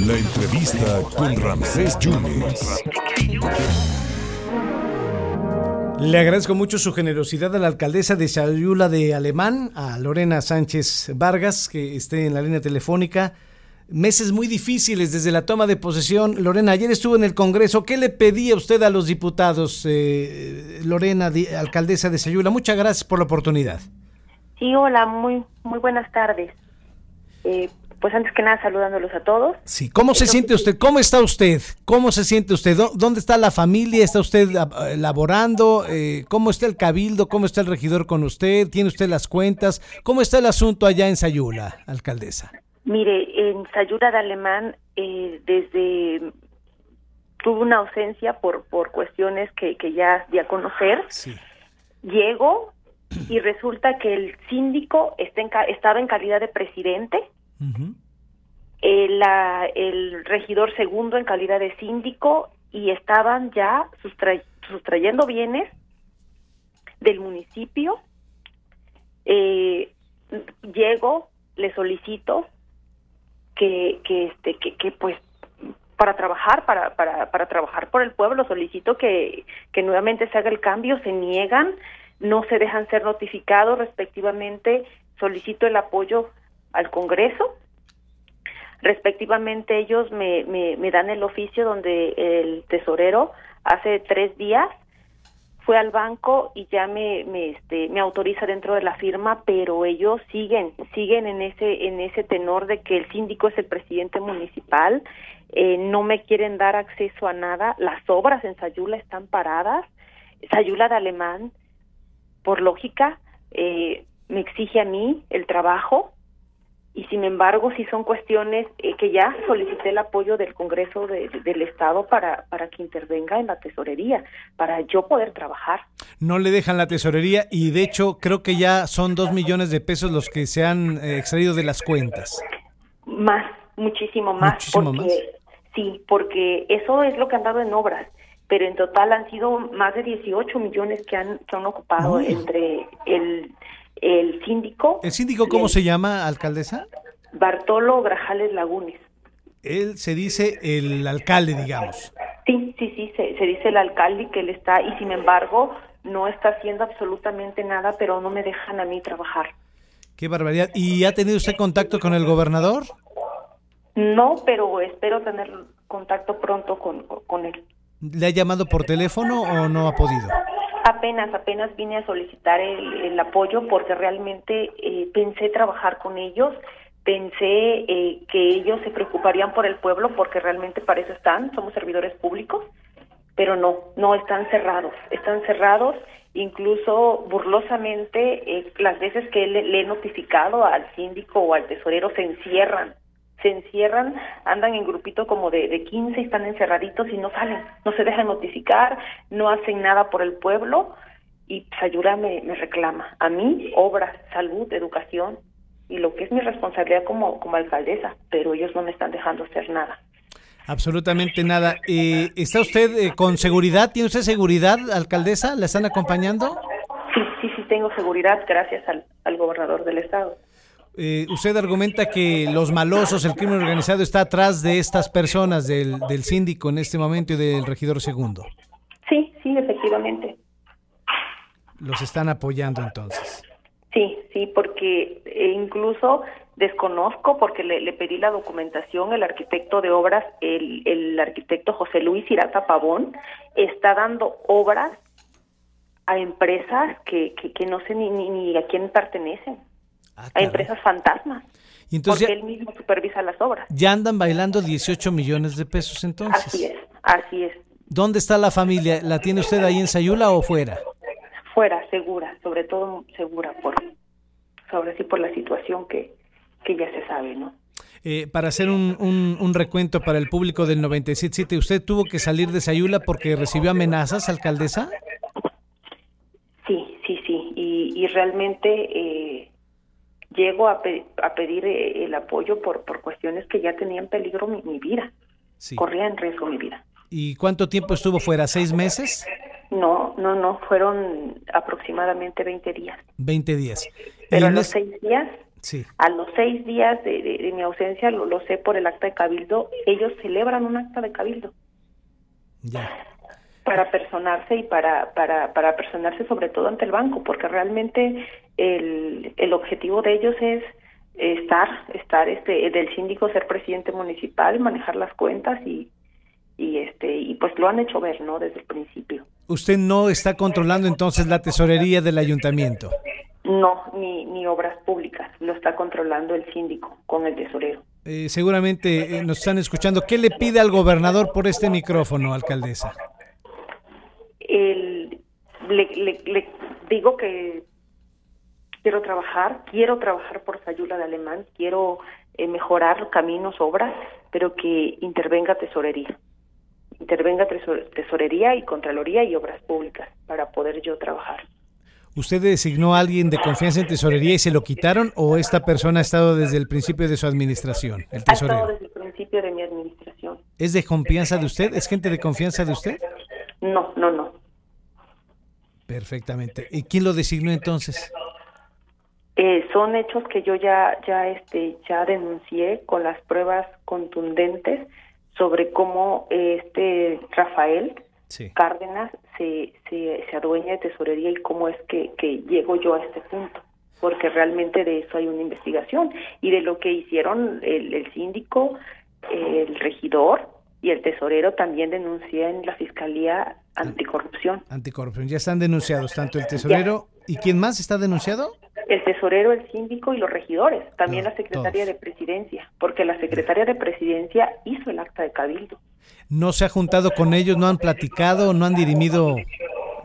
La entrevista con Ramsés Yunes. Le agradezco mucho su generosidad a la alcaldesa de Sayula de Alemán, a Lorena Sánchez Vargas, que esté en la línea telefónica. Meses muy difíciles desde la toma de posesión. Lorena, ayer estuvo en el Congreso. ¿Qué le pedía usted a los diputados, eh, Lorena, alcaldesa de Sayula? Muchas gracias por la oportunidad. Sí, hola, muy, muy buenas tardes. Eh, pues antes que nada saludándolos a todos. Sí, ¿cómo se siente usted? ¿Cómo está usted? ¿Cómo se siente usted? ¿Dónde está la familia? ¿Está usted laborando? Eh, ¿Cómo está el cabildo? ¿Cómo está el regidor con usted? ¿Tiene usted las cuentas? ¿Cómo está el asunto allá en Sayula, alcaldesa? Mire, en Sayula de Alemán, eh, desde tuvo una ausencia por por cuestiones que, que ya di a conocer. Sí. Llego y resulta que el síndico está en, estaba en calidad de presidente el, regidor segundo en calidad de síndico y estaban ya sustrayendo bienes del municipio. Eh, llego, le solicito que, que este que, que pues para trabajar para, para, para trabajar por el pueblo solicito que, que nuevamente se haga el cambio se niegan no se dejan ser notificados respectivamente solicito el apoyo al Congreso. Respectivamente, ellos me, me, dan el oficio donde el tesorero hace tres días fue al banco y ya me, me, este, me autoriza dentro de la firma, pero ellos siguen, siguen en ese, en ese tenor de que el síndico es el presidente municipal, eh, no me quieren dar acceso a nada, las obras en Sayula están paradas, Sayula de Alemán, por lógica, eh, me exige a mí el trabajo, y sin embargo si son cuestiones eh, que ya solicité el apoyo del Congreso del Estado para, para que intervenga en la tesorería, para yo poder trabajar. No le dejan la tesorería y de hecho creo que ya son dos millones de pesos los que se han eh, extraído de las cuentas. Más, muchísimo más. porque, Sí, porque eso es lo que han dado en obras pero en total han sido más de 18 millones que han, que han ocupado entre el el síndico. ¿El síndico cómo se llama, alcaldesa? Bartolo Grajales Lagunes. Él se dice el alcalde, digamos. Sí, sí, sí, se, dice el alcalde que él está y sin embargo no está haciendo absolutamente nada, pero no me dejan a mí trabajar. Qué barbaridad. ¿Y ha tenido usted contacto con el gobernador? No, pero espero tener contacto pronto con, con él. ¿Le ha llamado por teléfono o no ha podido? Apenas, apenas vine a solicitar el, apoyo porque realmente eh, pensé trabajar con ellos, pensé eh, que ellos se preocuparían por el pueblo porque realmente para eso están, somos servidores públicos, pero no, no están cerrados, están cerrados, incluso burlosamente eh, las veces que le he notificado al síndico o al tesorero se encierran se encierran, andan en grupito como de, de 15 y están encerraditos y no salen, no se dejan notificar, no hacen nada por el pueblo y Sayura me, me reclama a mí obras, salud, educación y lo que es mi responsabilidad como, como alcaldesa, pero ellos no me están dejando hacer nada. Absolutamente nada. Eh, ¿Está usted eh, con seguridad? ¿Tiene usted seguridad, alcaldesa? ¿La están acompañando? Sí, sí, sí, tengo seguridad gracias al, al gobernador del estado. Eh, usted argumenta que los malosos, el crimen organizado está atrás de estas personas, del, del síndico en este momento y del regidor segundo. Sí, sí, efectivamente. Los están apoyando entonces. Sí, sí, porque eh, incluso desconozco porque le, pedí la documentación, el arquitecto de obras, el, el arquitecto José Luis Irata Pavón, está dando obras a empresas que, que, no sé ni, ni a quién pertenecen. Ah, a empresas fantasmas. Y entonces porque él mismo supervisa las obras. Ya andan bailando 18 millones de pesos entonces. Así es, así es. ¿Dónde está la familia? ¿La tiene usted ahí en Sayula o fuera? Fuera, segura, sobre todo segura, por, sobre sí por la situación que, que ya se sabe, ¿no? Eh, para hacer un, un, recuento para el público del 97.7, ¿usted tuvo que salir de Sayula porque recibió amenazas, alcaldesa? Sí, sí, sí, y, y realmente eh, llego a, a pedir eh, el apoyo por, por cuestiones que ya tenían en peligro mi, vida. Corría en riesgo mi vida. ¿Y cuánto tiempo estuvo fuera? ¿Seis meses? No, no, no, fueron aproximadamente 20 días. 20 días. Pero en los seis días Sí. A los seis días de, mi ausencia, lo, lo, sé por el acta de cabildo, ellos celebran un acta de cabildo. Ya. Para personarse y para, para, para personarse sobre todo ante el banco, porque realmente el, el objetivo de ellos es estar, estar este, del síndico ser presidente municipal, manejar las cuentas y, y este y pues lo han hecho ver no desde el principio. Usted no está controlando entonces la tesorería del ayuntamiento no ni ni obras públicas. Lo está controlando el síndico con el tesorero. Eh, seguramente eh, nos están escuchando. Qué le pide al gobernador por este micrófono alcaldesa el, le, le, digo que quiero trabajar quiero trabajar por Sayula de Alemán quiero eh, mejorar caminos obras pero que intervenga tesorería intervenga tesorería y contraloría y obras públicas para poder yo trabajar. ¿Usted designó a alguien de confianza en tesorería y se lo quitaron o esta persona ha estado desde el principio de su administración, el tesorero? Ha estado desde el principio de mi administración. ¿Es de confianza de usted? ¿Es gente de confianza de usted? No, no, no. Perfectamente. ¿Y quién lo designó entonces? Eh, son hechos que yo ya ya este ya denuncié con las pruebas contundentes sobre cómo este Rafael Cárdenas se, se, se, adueña de tesorería y cómo es que, que llego yo a este punto, porque realmente de eso hay una investigación y de lo que hicieron el, el síndico, el regidor y el tesorero también denuncié en la Fiscalía Anticorrupción. Anticorrupción, ya están denunciados tanto el tesorero y quién más está denunciado? El tesorero, el síndico y los regidores, también la secretaria de presidencia, porque la secretaria de presidencia hizo el acta de cabildo. ¿No se ha juntado con ellos, no han platicado, no han dirimido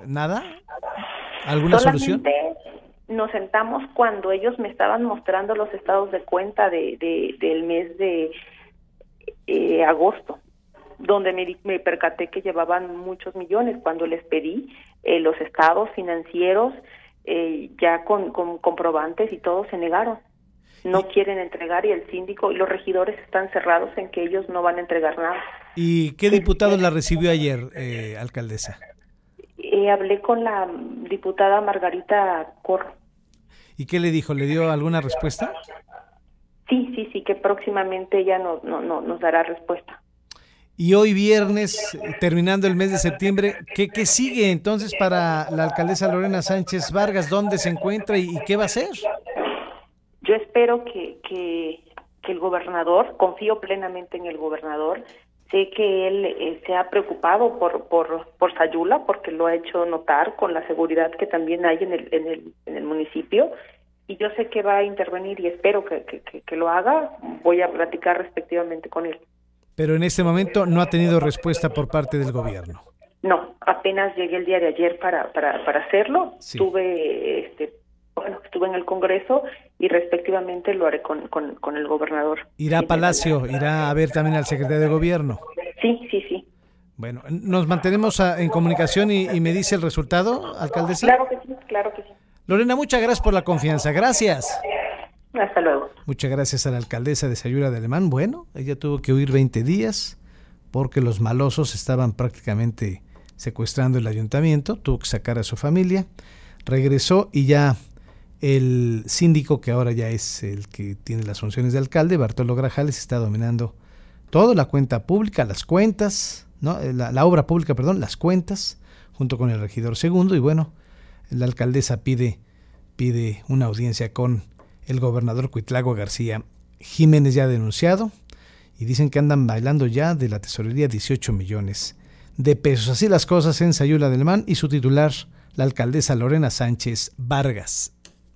nada? ¿Alguna solución? Nos sentamos cuando ellos me estaban mostrando los estados de cuenta de, del mes de eh, agosto, donde me, me, percaté que llevaban muchos millones. Cuando les pedí eh, los estados financieros, eh, ya con, comprobantes y todos se negaron. No quieren entregar y el síndico y los regidores están cerrados en que ellos no van a entregar nada. ¿Y qué diputado la recibió ayer, eh, alcaldesa? Eh, hablé con la diputada Margarita Corro. ¿Y qué le dijo? ¿Le dio alguna respuesta? Sí, sí, sí, que próximamente ella no, no, no, nos dará respuesta. Y hoy viernes, terminando el mes de septiembre, ¿qué, qué sigue entonces para la alcaldesa Lorena Sánchez Vargas? ¿Dónde se encuentra y, qué va a hacer? Yo espero que, que, el gobernador, confío plenamente en el gobernador, sé que él eh, se ha preocupado por, por, por Sayula porque lo ha hecho notar con la seguridad que también hay en el, en el, en el municipio y yo sé que va a intervenir y espero que, que, que lo haga. Voy a platicar respectivamente con él pero en este momento no ha tenido respuesta por parte del gobierno. No, apenas llegué el día de ayer para, para, para hacerlo. Estuve, este, bueno, estuve en el Congreso y respectivamente lo haré con, con, el gobernador. ¿Irá a Palacio? ¿Irá a ver también al secretario de Gobierno? Sí, sí, sí. Bueno, ¿nos mantenemos en comunicación y, me dice el resultado, alcaldesa? Claro que sí, claro que sí. Lorena, muchas gracias por la confianza. Gracias. Hasta luego. Muchas gracias a la alcaldesa de Sayura de Alemán. Bueno, ella tuvo que huir 20 días porque los malosos estaban prácticamente secuestrando el ayuntamiento, tuvo que sacar a su familia, regresó y ya el síndico, que ahora ya es el que tiene las funciones de alcalde, Bartolo Grajales, está dominando toda la cuenta pública, las cuentas, ¿no? la, la obra pública, perdón, las cuentas, junto con el regidor segundo, y bueno, la alcaldesa pide, pide una audiencia con el gobernador Cuitlago García Jiménez ya ha denunciado y dicen que andan bailando ya de la tesorería 18 millones de pesos. Así las cosas en Sayula del Man y su titular, la alcaldesa Lorena Sánchez Vargas.